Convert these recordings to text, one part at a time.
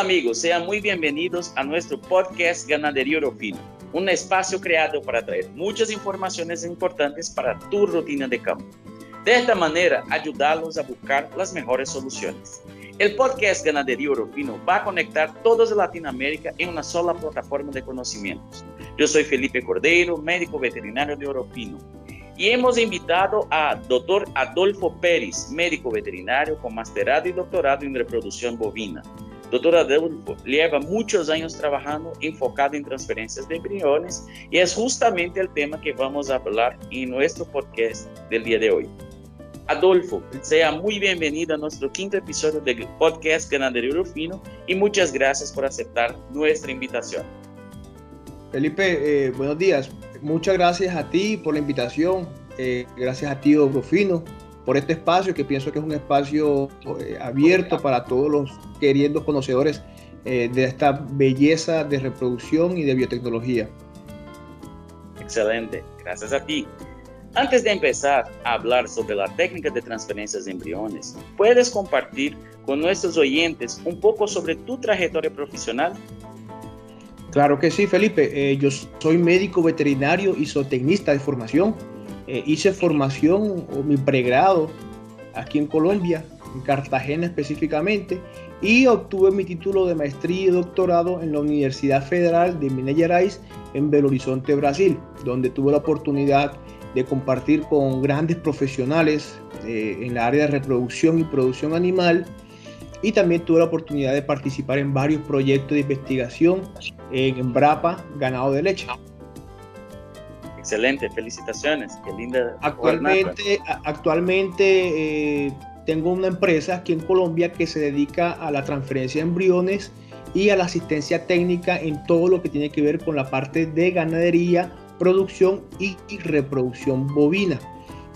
Hola amigos, sean muy bienvenidos a nuestro podcast Ganadería Orofino, un espacio creado para traer muchas informaciones importantes para tu rutina de campo. De esta manera, ayudarlos a buscar las mejores soluciones. El podcast Ganadería Orofino va a conectar de Latinoamérica en una sola plataforma de conocimientos. Yo soy Felipe Cordeiro, médico veterinario de Orofino y hemos invitado a Dr. Adolfo Pérez, médico veterinario con masterado y doctorado en reproducción bovina. Dr. Adolfo lleva muchos años trabajando enfocado en transferencias de embriones y es justamente el tema que vamos a hablar en nuestro podcast del día de hoy. Adolfo, sea muy bienvenido a nuestro quinto episodio del podcast Ganadería Rufino y muchas gracias por aceptar nuestra invitación. Felipe, eh, buenos días. Muchas gracias a ti por la invitación. Eh, gracias a ti, Rufino, por este espacio que pienso que es un espacio eh, abierto para todos los queriendo conocedores de esta belleza de reproducción y de biotecnología. Excelente, gracias a ti. Antes de empezar a hablar sobre la técnica de transferencias de embriones, ¿puedes compartir con nuestros oyentes un poco sobre tu trayectoria profesional Claro que sí, Felipe. Eh, yo soy médico veterinario y zootecnista de formación. Eh, hice formación o mi pregrado aquí en Colombia, en Cartagena específicamente, y obtuve mi título de maestría y doctorado en la Universidad Federal de Minas Gerais en Belo Horizonte, Brasil, donde tuve la oportunidad de compartir con grandes profesionales eh, en la área de reproducción y producción animal y también tuve la oportunidad de participar en varios proyectos de investigación en Embrapa, ganado de leche. Excelente, felicitaciones, qué linda. Actualmente, actualmente eh, tengo una empresa aquí en Colombia que se dedica a la transferencia de embriones y a la asistencia técnica en todo lo que tiene que ver con la parte de ganadería, producción y, reproducción bovina.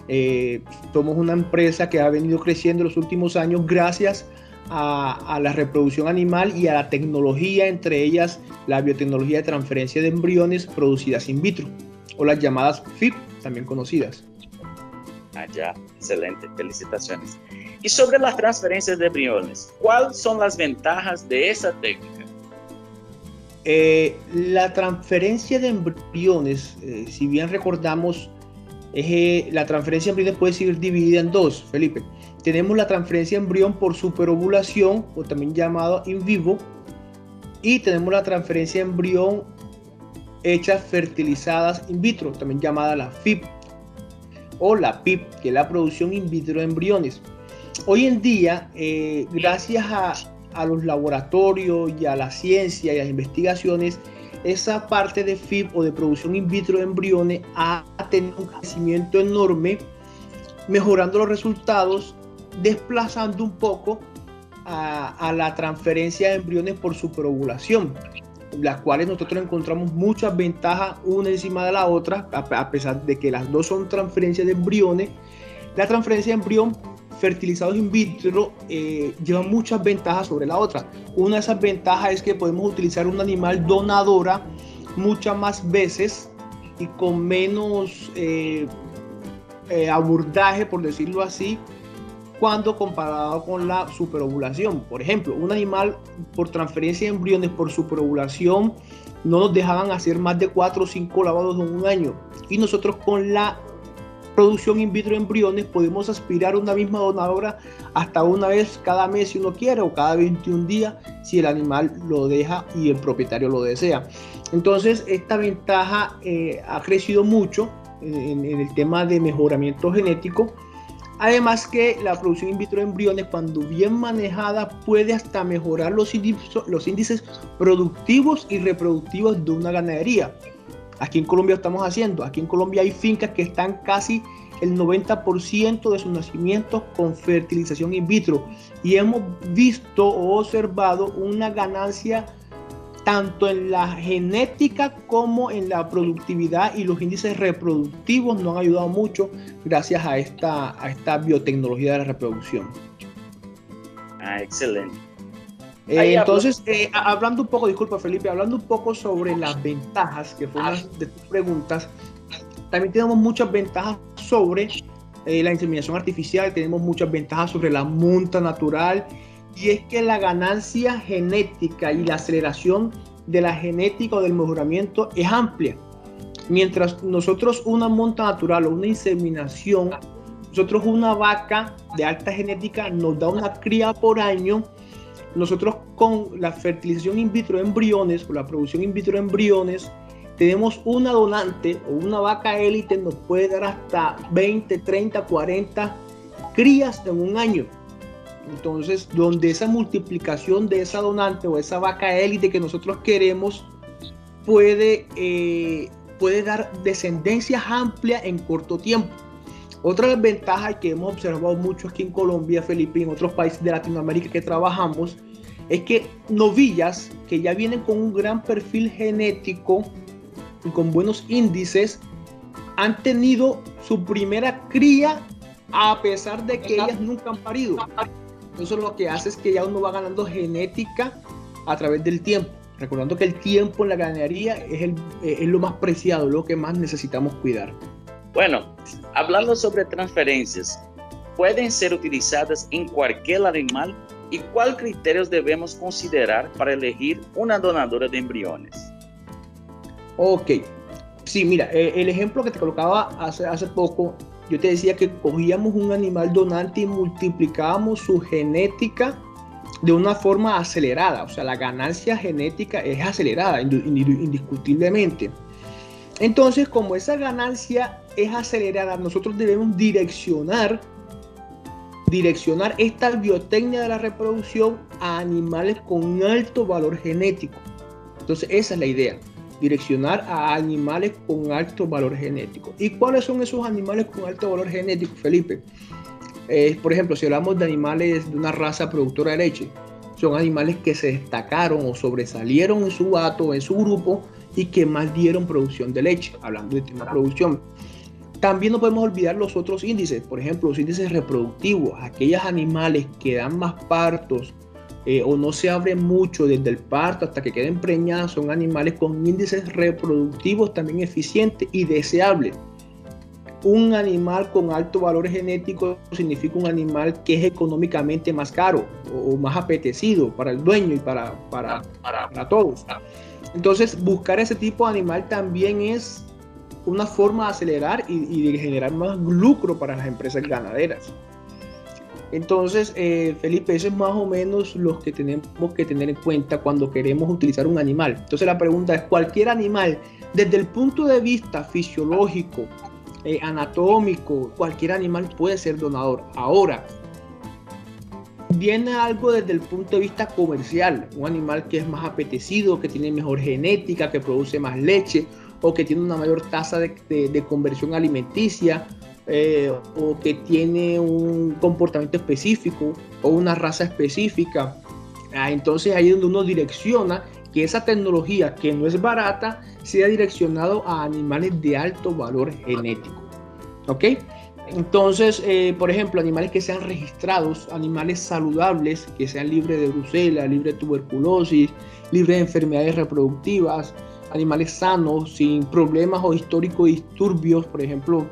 Eh, somos una empresa que ha venido creciendo en los últimos años gracias a a, la reproducción animal y a la tecnología, entre ellas la biotecnología de transferencia de embriones producidas in vitro, o las llamadas FIP, también conocidas. Ah, ya, excelente, felicitaciones. Y sobre las transferencias de embriones, ¿cuáles son las ventajas de esa técnica? Eh, la transferencia de embriones, eh, si bien recordamos, eh, la transferencia de embriones puede ser dividida en dos, Felipe tenemos la transferencia de embrión por superovulación, o también llamado in vivo, y tenemos la transferencia de embrión hechas fertilizadas in vitro, también llamada la FIP, o la PIP, que es la producción in vitro de embriones. Hoy en día, eh, gracias a, a, los laboratorios y a la ciencia y a las investigaciones, esa parte de FIP o de producción in vitro de embriones ha tenido un crecimiento enorme, mejorando los resultados desplazando un poco a, la transferencia de embriones por superovulación, las cuales nosotros encontramos muchas ventajas una encima de la otra, a, pesar de que las dos son transferencias de embriones. La transferencia de embrión fertilizados in vitro eh, lleva muchas ventajas sobre la otra. Una de esas ventajas es que podemos utilizar un animal donadora muchas más veces y con menos eh, eh, abordaje, por decirlo así, cuando comparado con la superovulación. Por ejemplo, un animal por transferencia de embriones por superovulación no nos dejaban hacer más de 4 o 5 lavados en un año. Y nosotros con la producción in vitro de embriones podemos aspirar una misma donadora hasta una vez cada mes si uno quiere o cada 21 días si el animal lo deja y el propietario lo desea. Entonces esta ventaja eh, ha crecido mucho en, en el tema de mejoramiento genético Además que la producción in vitro de embriones, cuando bien manejada, puede hasta mejorar los índices, productivos y reproductivos de una ganadería. Aquí en Colombia estamos haciendo. Aquí en Colombia hay fincas que están casi el 90% de sus nacimientos con fertilización in vitro. Y hemos visto o observado una ganancia tanto en la genética como en la productividad y los índices reproductivos nos han ayudado mucho gracias a esta, a esta biotecnología de la reproducción. Ah, excelente. Eh, entonces, eh, hablando un poco, disculpa Felipe, hablando un poco sobre las ventajas, que fue una de tus preguntas, también tenemos muchas ventajas sobre eh, la inseminación artificial, tenemos muchas ventajas sobre la munta natural y es que la ganancia genética y la aceleración de la genética o del mejoramiento es amplia. Mientras nosotros una monta natural o una inseminación, nosotros una vaca de alta genética nos da una cría por año, nosotros con la fertilización in vitro de embriones, con la producción in vitro de embriones, tenemos una donante o una vaca élite nos puede dar hasta 20, 30, 40 crías en un año. Entonces, donde esa multiplicación de esa donante o esa vaca élite que nosotros queremos puede, eh, puede dar descendencias amplias en corto tiempo. Otra ventaja que hemos observado mucho aquí en Colombia, Felipe, y en otros países de Latinoamérica que trabajamos, es que novillas que ya vienen con un gran perfil genético y con buenos índices han tenido su primera cría a pesar de que ellas nunca han parido. Eso lo que hace es que ya uno va ganando genética a través del tiempo. Recordando que el tiempo en la ganadería es, el, es lo más preciado, lo que más necesitamos cuidar. Bueno, hablando sobre transferencias, ¿pueden ser utilizadas en cualquier animal? ¿Y cuáles criterios debemos considerar para elegir una donadora de embriones? Ok, sí, mira, eh, el ejemplo que te colocaba hace, hace poco yo te decía que cogíamos un animal donante y multiplicábamos su genética de una forma acelerada. O sea, la ganancia genética es acelerada, indiscutiblemente. Entonces, como esa ganancia es acelerada, nosotros debemos direccionar, direccionar esta biotecnia de la reproducción a animales con alto valor genético. Entonces, esa es la idea direccionar a animales con alto valor genético. ¿Y cuáles son esos animales con alto valor genético, Felipe? Eh, por ejemplo, si hablamos de animales de una raza productora de leche, son animales que se destacaron o sobresalieron en su gato, en su grupo y que más dieron producción de leche, hablando de tema producción. También no podemos olvidar los otros índices, por ejemplo, los índices reproductivos, aquellos animales que dan más partos, eh, o no se abre mucho desde el parto hasta que queden preñadas, son animales con índices reproductivos también eficientes y deseables. Un animal con alto valor genético significa un animal que es económicamente más caro o más apetecido para el dueño y para, para, para, todos. Entonces, buscar ese tipo de animal también es una forma de acelerar y, y de generar más lucro para las empresas ganaderas. Entonces, eh, Felipe, eso es más o menos lo que tenemos que tener en cuenta cuando queremos utilizar un animal. Entonces, la pregunta es, ¿cualquier animal, desde el punto de vista fisiológico, eh, anatómico, cualquier animal puede ser donador? Ahora, viene algo desde el punto de vista comercial, un animal que es más apetecido, que tiene mejor genética, que produce más leche o que tiene una mayor tasa de conversión alimenticia eh, o que tiene un comportamiento específico o una raza específica. Ah, entonces ahí es donde uno direcciona que esa tecnología que no es barata sea direccionado a animales de alto valor genético. ¿Ok? Entonces, eh, por ejemplo, animales que sean registrados, animales saludables, que sean libres de brucela, libres de tuberculosis, libres de enfermedades reproductivas, animales sanos, sin problemas o históricos disturbios, por ejemplo,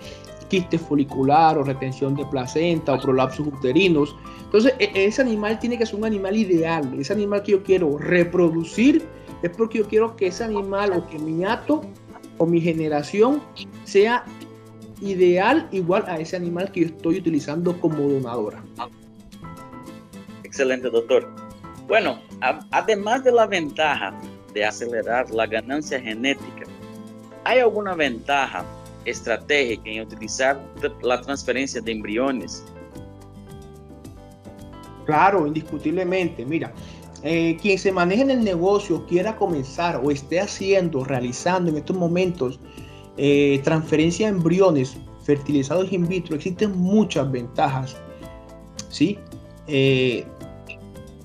quiste folicular o retención de placenta o prolapsos uterinos. Entonces, e, ese animal tiene que ser un animal ideal. Ese animal que yo quiero reproducir es porque yo quiero que ese animal o que mi ato o mi generación sea ideal igual a ese animal que yo estoy utilizando como donadora. Excelente, doctor. Bueno, además de la ventaja de acelerar la ganancia genética, ¿hay alguna ventaja estratégica en utilizar la transferencia de embriones? Claro, indiscutiblemente. Mira, eh, quien se maneje en el negocio, quiera comenzar o esté haciendo, realizando en estos momentos eh, transferencia de embriones fertilizados in vitro, existen muchas ventajas, ¿sí? Eh,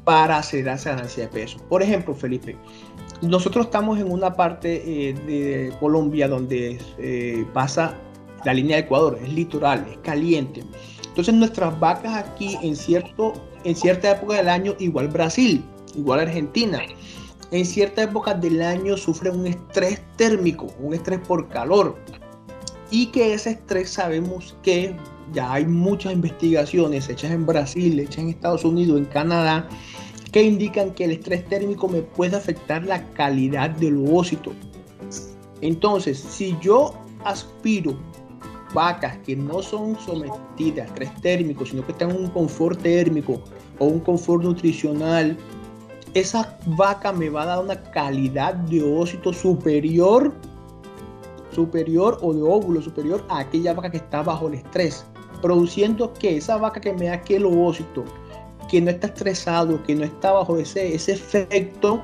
para acelerar esa ganancia de peso. Por ejemplo, Felipe, nosotros estamos en una parte eh, de Colombia donde eh, pasa la línea de Ecuador, es litoral, es caliente. Entonces nuestras vacas aquí en, cierto, en cierta época del año, igual Brasil, igual Argentina, en cierta época del año sufren un estrés térmico, un estrés por calor. Y que ese estrés sabemos que ya hay muchas investigaciones hechas en Brasil, hechas en Estados Unidos, en Canadá, que indican que el estrés térmico me puede afectar la calidad del ovócito. Entonces, si yo aspiro vacas que no son sometidas a estrés térmico, sino que están en un confort térmico o un confort nutricional, esa vaca me va a dar una calidad de ovócito superior, superior o de óvulo superior a aquella vaca que está bajo el estrés, produciendo que esa vaca que me da aquel ovócito, que no está estresado, que no está bajo ese, ese efecto,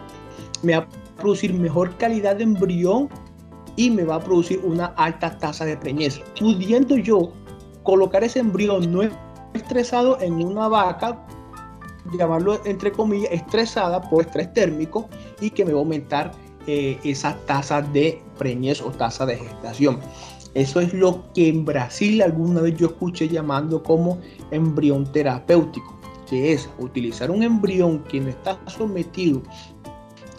me va a producir mejor calidad de embrión y me va a producir una alta tasa de preñez, pudiendo yo colocar ese embrión no estresado en una vaca, llamarlo entre comillas, estresada por estrés térmico y que me va a aumentar eh, esa tasa de preñez o tasa de gestación. Eso es lo que en Brasil alguna vez yo escuché llamando como embrión terapéutico, que es utilizar un embrión que no está sometido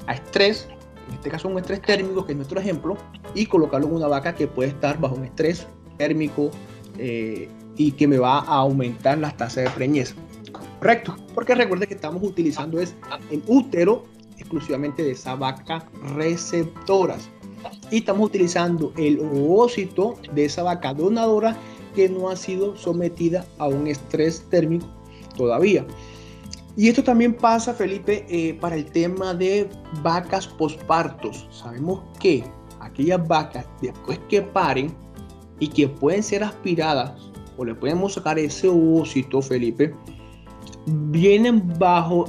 a estrés en este caso un estrés térmico, que es nuestro ejemplo, y colocarlo en una vaca que puede estar bajo un estrés térmico eh, y que me va a aumentar las tasas de preñez. Correcto, porque recuerde que estamos utilizando es el útero exclusivamente de esa vaca receptoras y estamos utilizando el ovócito de esa vaca donadora que no ha sido sometida a un estrés térmico todavía. Y esto también pasa, Felipe, eh, para el tema de vacas pospartos. Sabemos que aquellas vacas, después que paren y que pueden ser aspiradas o le podemos sacar ese ovocito, Felipe, vienen bajo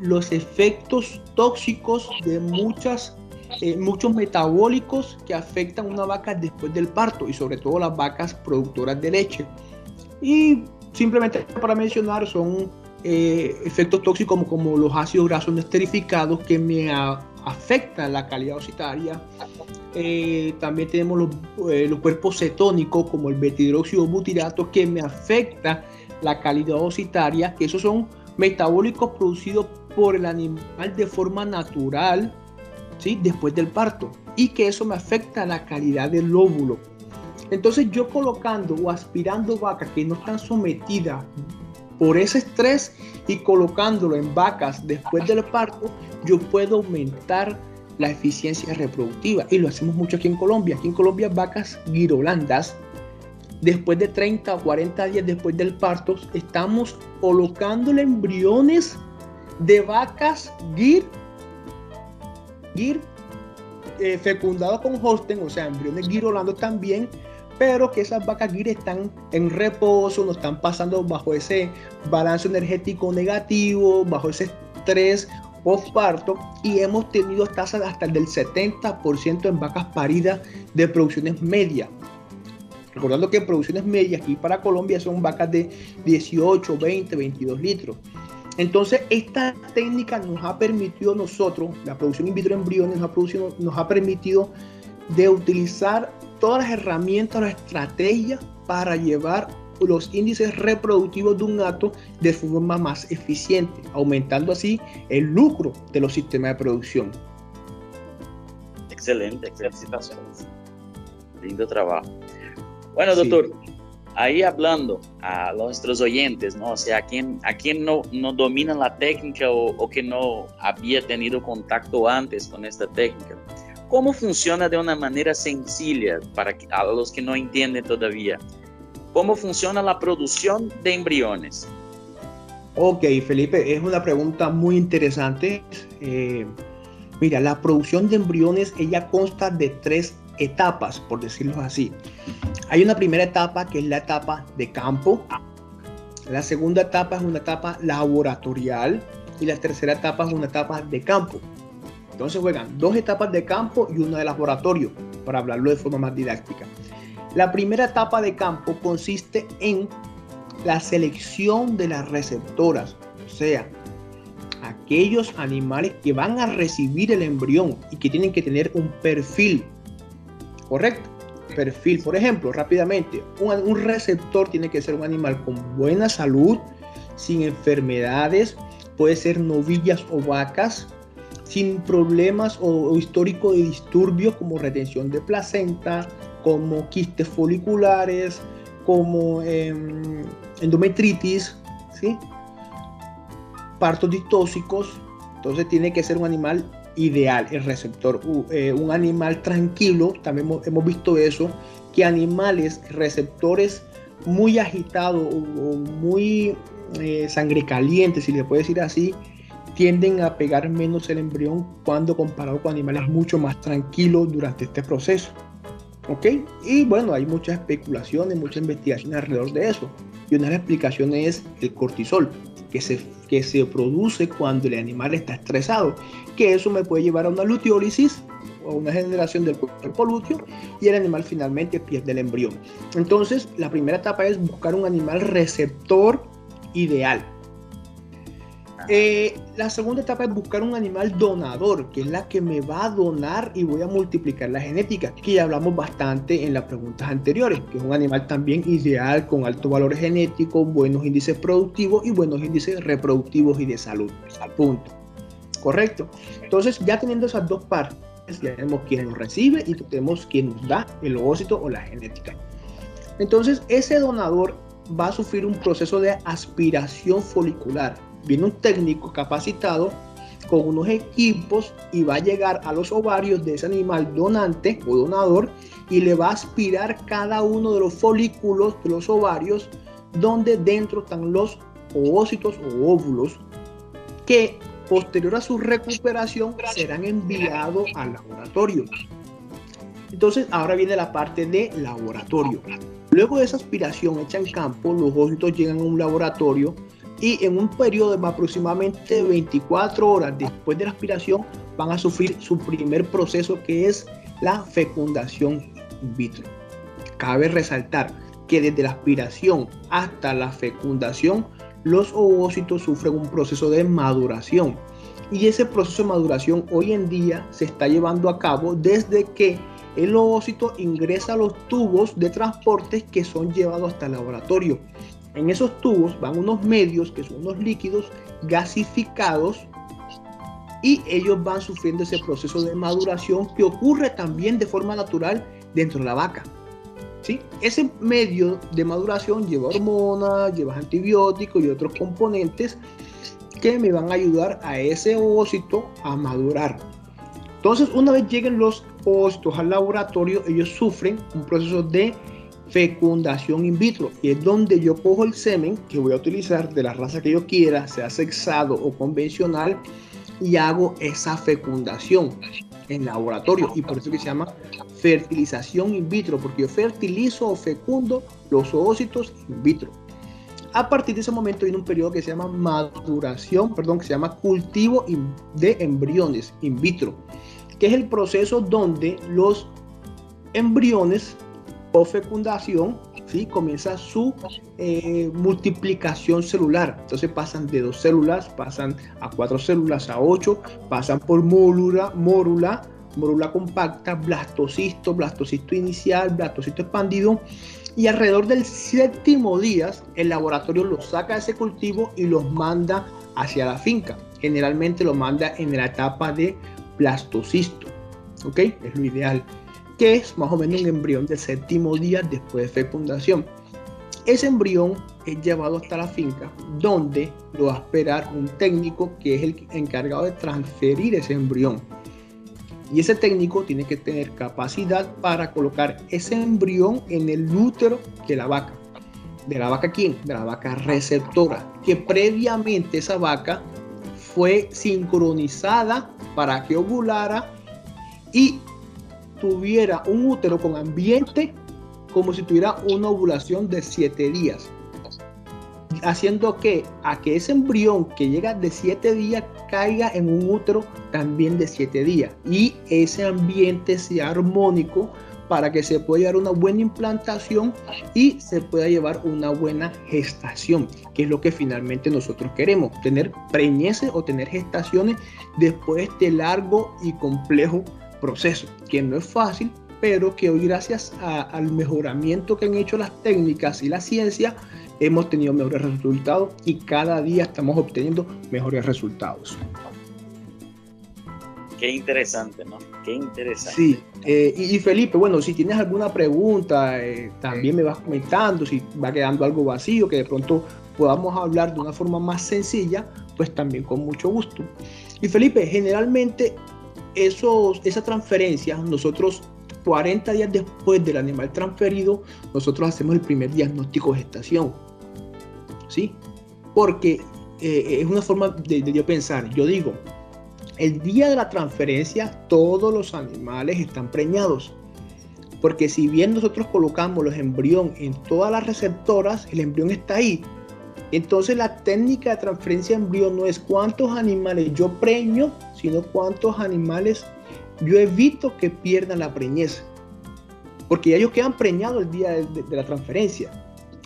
los efectos tóxicos de muchas, eh, muchos metabólicos que afectan a una vaca después del parto y sobre todo las vacas productoras de leche. Y simplemente para mencionar, son eh, efectos tóxicos como, los ácidos grasos esterificados que me afectan la calidad ocitaria. Eh, también tenemos los, eh, los, cuerpos cetónicos como el betidroxio butirato que me afecta la calidad ocitaria, que esos son metabólicos producidos por el animal de forma natural, ¿sí? después del parto, y que eso me afecta la calidad del óvulo. Entonces yo colocando o aspirando vacas que no están sometidas por ese estrés y colocándolo en vacas después del parto, yo puedo aumentar la eficiencia reproductiva. Y lo hacemos mucho aquí en Colombia. Aquí en Colombia, vacas girolandas, después de 30 o 40 días después del parto, estamos colocándole embriones de vacas gir, gir eh, fecundados con Holstein, o sea, embriones girolandos también, pero que esas vacas guir están en reposo, no están pasando bajo ese balance energético negativo, bajo ese estrés postparto y hemos tenido tasas hasta el del 70% en vacas paridas de producciones medias. Recordando que producciones medias aquí para Colombia son vacas de 18, 20, 22 litros. Entonces, esta técnica nos ha permitido nosotros, la producción in vitro embriones nos ha, nos ha permitido de utilizar todas las herramientas, las estrategias para llevar los índices reproductivos de un gato de forma más eficiente, aumentando así el lucro de los sistemas de producción. Excelente, felicitaciones. Lindo trabajo. Bueno, doctor, ahí hablando a nuestros oyentes, ¿no? O sea, a quien, a quien no, no domina la técnica o, o que no había tenido contacto antes con esta técnica, ¿Cómo funciona de una manera sencilla para a los que no entienden todavía? ¿Cómo funciona la producción de embriones? Ok, Felipe, es una pregunta muy interesante. Eh, mira, la producción de embriones, ella consta de tres etapas, por decirlo así. Hay una primera etapa que es la etapa de campo. La segunda etapa es una etapa laboratorial y la tercera etapa es una etapa de campo. Entonces juegan dos etapas de campo y una de laboratorio, para hablarlo de forma más didáctica. La primera etapa de campo consiste en la selección de las receptoras, o sea, aquellos animales que van a recibir el embrión y que tienen que tener un perfil, ¿correcto? Perfil, por ejemplo, rápidamente, un, un receptor tiene que ser un animal con buena salud, sin enfermedades, puede ser novillas o vacas, sin problemas o, histórico de disturbios como retención de placenta, como quistes foliculares, como em, endometritis, ¿sí? partos distóxicos, entonces tiene que ser un animal ideal, el receptor, eh, un animal tranquilo, también hemos, visto eso, que animales receptores muy agitados o, muy eh, sangre caliente, si le puede decir así, tienden a pegar menos el embrión cuando comparado con animales mucho más tranquilos durante este proceso. ¿Ok? Y bueno, hay muchas especulaciones, muchas investigaciones alrededor de eso. Y una de las explicaciones es el cortisol, que se, que se produce cuando el animal está estresado, que eso me puede llevar a una luteólisis o una generación del cuerpo lúteo y el animal finalmente pierde el embrión. Entonces, la primera etapa es buscar un animal receptor ideal. Eh, la segunda etapa es buscar un animal donador, que es la que me va a donar y voy a multiplicar la genética, que ya hablamos bastante en las preguntas anteriores, que es un animal también ideal con alto valor genético, buenos índices productivos y buenos índices reproductivos y de salud. Al punto. Correcto. Entonces, ya teniendo esas dos partes, ya tenemos quién nos recibe y tenemos quién nos da el ovócito o la genética. Entonces, ese donador va a sufrir un proceso de aspiración folicular viene un técnico capacitado con unos equipos y va a llegar a los ovarios de ese animal donante o donador y le va a aspirar cada uno de los folículos de los ovarios donde dentro están los ovócitos o óvulos que posterior a su recuperación serán enviados al laboratorio. Entonces ahora viene la parte de laboratorio. Luego de esa aspiración hecha en campo, los ovocitos llegan a un laboratorio y en un periodo de aproximadamente 24 horas después de la aspiración van a sufrir su primer proceso que es la fecundación in. Cabe resaltar que desde la aspiración hasta la fecundación los ovocitos sufren un proceso de maduración y ese proceso de maduración hoy en día se está llevando a cabo desde que el ovocito ingresa a los tubos de transporte que son llevados hasta el laboratorio en esos tubos van unos medios que son unos líquidos gasificados y ellos van sufriendo ese proceso de maduración que ocurre también de forma natural dentro de la vaca. ¿sí? Ese medio de maduración lleva hormonas, lleva antibióticos y otros componentes que me van a ayudar a ese ovocito a madurar. Entonces, una vez lleguen los ovocitos al laboratorio, ellos sufren un proceso de fecundación in vitro y es donde yo cojo el semen que voy a utilizar de la raza que yo quiera, sea sexado o convencional, y hago esa fecundación en laboratorio y por eso que se llama fertilización in vitro, porque yo fertilizo o fecundo los ovocitos in vitro. A partir de ese momento viene un periodo que se llama maduración, perdón, que se llama cultivo de embriones in vitro, que es el proceso donde los embriones o fecundación, ¿sí? comienza su eh, multiplicación celular. Entonces pasan de dos células, pasan a cuatro células, a ocho, pasan por mórula, mórula, mórula compacta, blastocisto, blastocisto inicial, blastocisto expandido. Y alrededor del séptimo día, el laboratorio los saca de ese cultivo y los manda hacia la finca. Generalmente lo manda en la etapa de blastocisto. ¿Ok? Es lo ideal que es más o menos un embrión del séptimo día después de fecundación. Ese embrión es llevado hasta la finca, donde lo va a esperar un técnico que es el encargado de transferir ese embrión. Y ese técnico tiene que tener capacidad para colocar ese embrión en el útero de la vaca. ¿De la vaca quién? De la vaca receptora, que previamente esa vaca fue sincronizada para que ovulara y tuviera un útero con ambiente como si tuviera una ovulación de 7 días. Haciendo que a que ese embrión que llega de 7 días caiga en un útero también de 7 días. Y ese ambiente sea armónico para que se pueda llevar una buena implantación y se pueda llevar una buena gestación, que es lo que finalmente nosotros queremos, tener preñeces o tener gestaciones después de este largo y complejo proceso, que no es fácil, pero que hoy gracias al mejoramiento que han hecho las técnicas y la ciencia, hemos tenido mejores resultados y cada día estamos obteniendo mejores resultados. Qué interesante, ¿no? Qué interesante. Sí, eh, y, Felipe, bueno, si tienes alguna pregunta, eh, también me vas comentando, si va quedando algo vacío, que de pronto podamos hablar de una forma más sencilla, pues también con mucho gusto. Y Felipe, generalmente esos, esa transferencia, nosotros 40 días después del animal transferido, nosotros hacemos el primer diagnóstico de gestación. ¿Sí? Porque eh, es una forma de yo pensar. Yo digo, el día de la transferencia todos los animales están preñados. Porque si bien nosotros colocamos los embrión en todas las receptoras, el embrión está ahí. Entonces la técnica de transferencia de embrión no es cuántos animales yo preño, sino cuántos animales yo evito que pierdan la preñez. Porque ellos quedan preñados el día de, de la transferencia.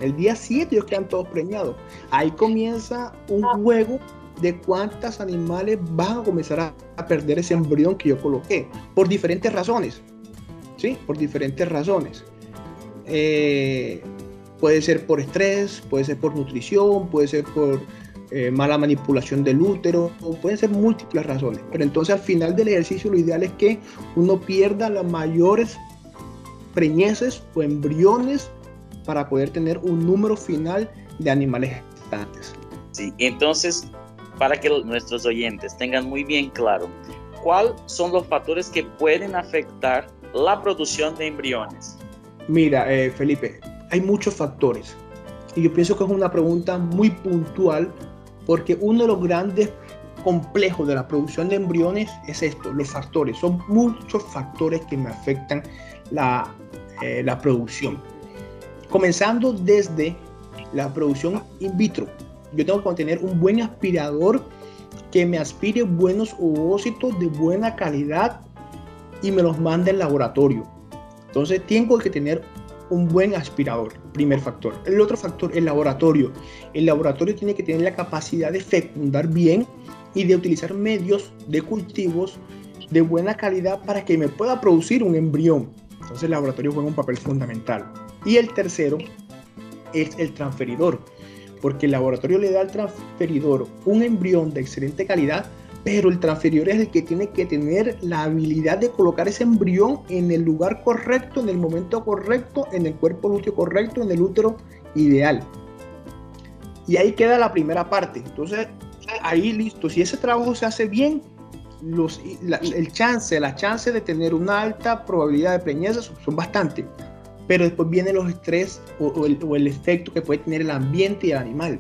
El día 7 ellos quedan todos preñados. Ahí comienza un juego de cuántos animales van a comenzar a, perder ese embrión que yo coloqué, por diferentes razones. ¿Sí? Por diferentes razones. Eh, puede ser por estrés, puede ser por nutrición, puede ser por eh, mala manipulación del útero, pueden ser múltiples razones. Pero entonces al final del ejercicio lo ideal es que uno pierda las mayores preñeces o embriones para poder tener un número final de animales gestantes. Sí, entonces para que nuestros oyentes tengan muy bien claro cuáles son los factores que pueden afectar la producción de embriones. Mira, eh, Felipe, hay muchos factores. Y yo pienso que es una pregunta muy puntual porque uno de los grandes complejos de la producción de embriones es esto, los factores. Son muchos factores que me afectan la, eh, la producción. Comenzando desde la producción in vitro, yo tengo que tener un buen aspirador que me aspire buenos ovocitos de buena calidad y me los mande al laboratorio. Entonces tengo que tener un buen aspirador, primer factor. El otro factor, el laboratorio. El laboratorio tiene que tener la capacidad de fecundar bien y de utilizar medios de cultivos de buena calidad para que me pueda producir un embrión. Entonces el laboratorio juega un papel fundamental. Y el tercero es el transferidor porque el laboratorio le da al transferidor un embrión de excelente calidad, pero el transferidor es el que tiene que tener la habilidad de colocar ese embrión en el lugar correcto, en el momento correcto, en el cuerpo lúteo correcto, en el útero ideal. Y ahí queda la primera parte. Entonces, ahí listo. Si ese trabajo se hace bien, los, el chance, la chance de tener una alta probabilidad de preñez son bastante pero después vienen los estrés o, el, efecto que puede tener el ambiente y el animal.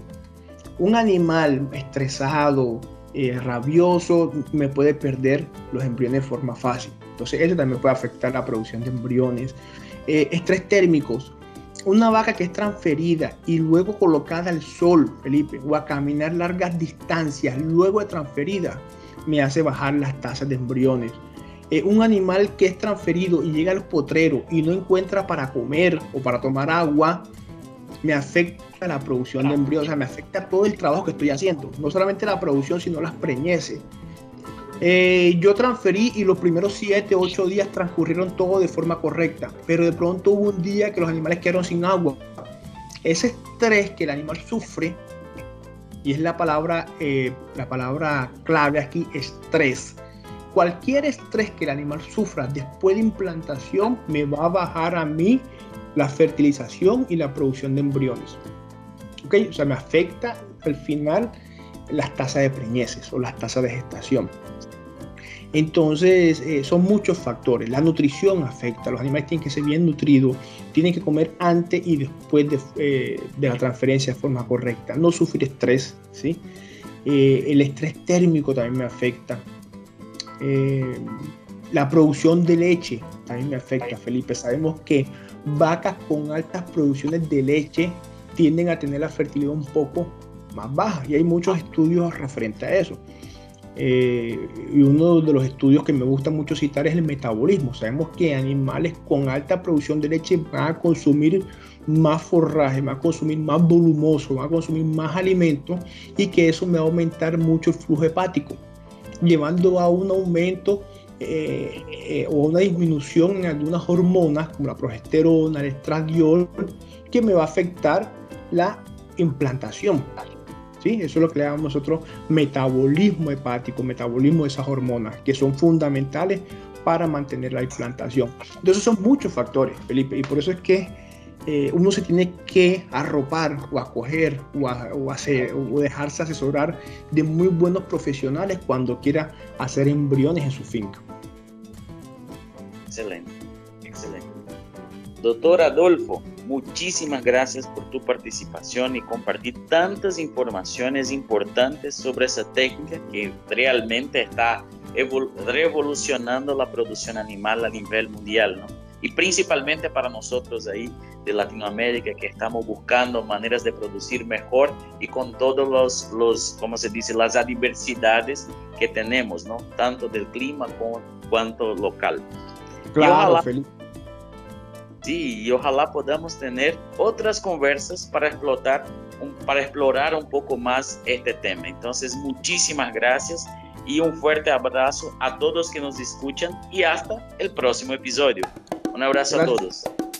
Un animal estresado, eh, rabioso, me puede perder los embriones de forma fácil. Entonces eso también puede afectar la producción de embriones. Eh, estrés térmicos. Una vaca que es transferida y luego colocada al sol, Felipe, o a caminar largas distancias luego de transferida, me hace bajar las tasas de embriones eh, un animal que es transferido y llega al potrero y no encuentra para comer o para tomar agua, me afecta la producción de embriones, o sea, me afecta todo el trabajo que estoy haciendo, no solamente la producción, sino las preñeces. Eh, yo transferí y los primeros 7, 8 días transcurrieron todo de forma correcta, pero de pronto hubo un día que los animales quedaron sin agua. Ese estrés que el animal sufre, y es la palabra, eh, la palabra clave aquí, estrés, Cualquier estrés que el animal sufra después de implantación me va a bajar a mí la fertilización y la producción de embriones. ¿Ok? O sea, me afecta al final las tasas de preñeces o las tasas de gestación. Entonces, eh, son muchos factores. La nutrición afecta. Los animales tienen que ser bien nutridos, tienen que comer antes y después de, eh, la transferencia de forma correcta. No sufrir estrés, ¿sí? Eh, el estrés térmico también me afecta. Eh, la producción de leche también me afecta, Felipe. Sabemos que vacas con altas producciones de leche tienden a tener la fertilidad un poco más baja y hay muchos estudios referentes a eso. Eh, y uno de los estudios que me gusta mucho citar es el metabolismo. Sabemos que animales con alta producción de leche van a consumir más forraje, van a consumir más volumoso, van a consumir más alimento y que eso me va a aumentar mucho el flujo hepático llevando a un aumento eh, eh, o una disminución en algunas hormonas como la progesterona, el estradiol, que me va a afectar la implantación. ¿sí? Eso es lo que le llamamos nosotros metabolismo hepático, metabolismo de esas hormonas, que son fundamentales para mantener la implantación. Entonces son muchos factores, Felipe, y por eso es que eh, uno se tiene que arropar o acoger o, o, hacer, o dejarse asesorar de muy buenos profesionales cuando quiera hacer embriones en su finca. Excelente, excelente. Doctor Adolfo, muchísimas gracias por tu participación y compartir tantas informaciones importantes sobre esa técnica que realmente está revolucionando la producción animal a nivel mundial, ¿no? Y principalmente para nosotros ahí de Latinoamérica que estamos buscando maneras de producir mejor y con todos los, los como se dice, las adversidades que tenemos, ¿no? Tanto del clima como, cuanto local. Claro, ojalá, feliz. Sí, y ojalá podamos tener otras conversas para explotar, para explorar un poco más este tema. Entonces, muchísimas gracias y un fuerte abrazo a todos que nos escuchan y hasta el próximo episodio. Un abrazo gracias. a todos.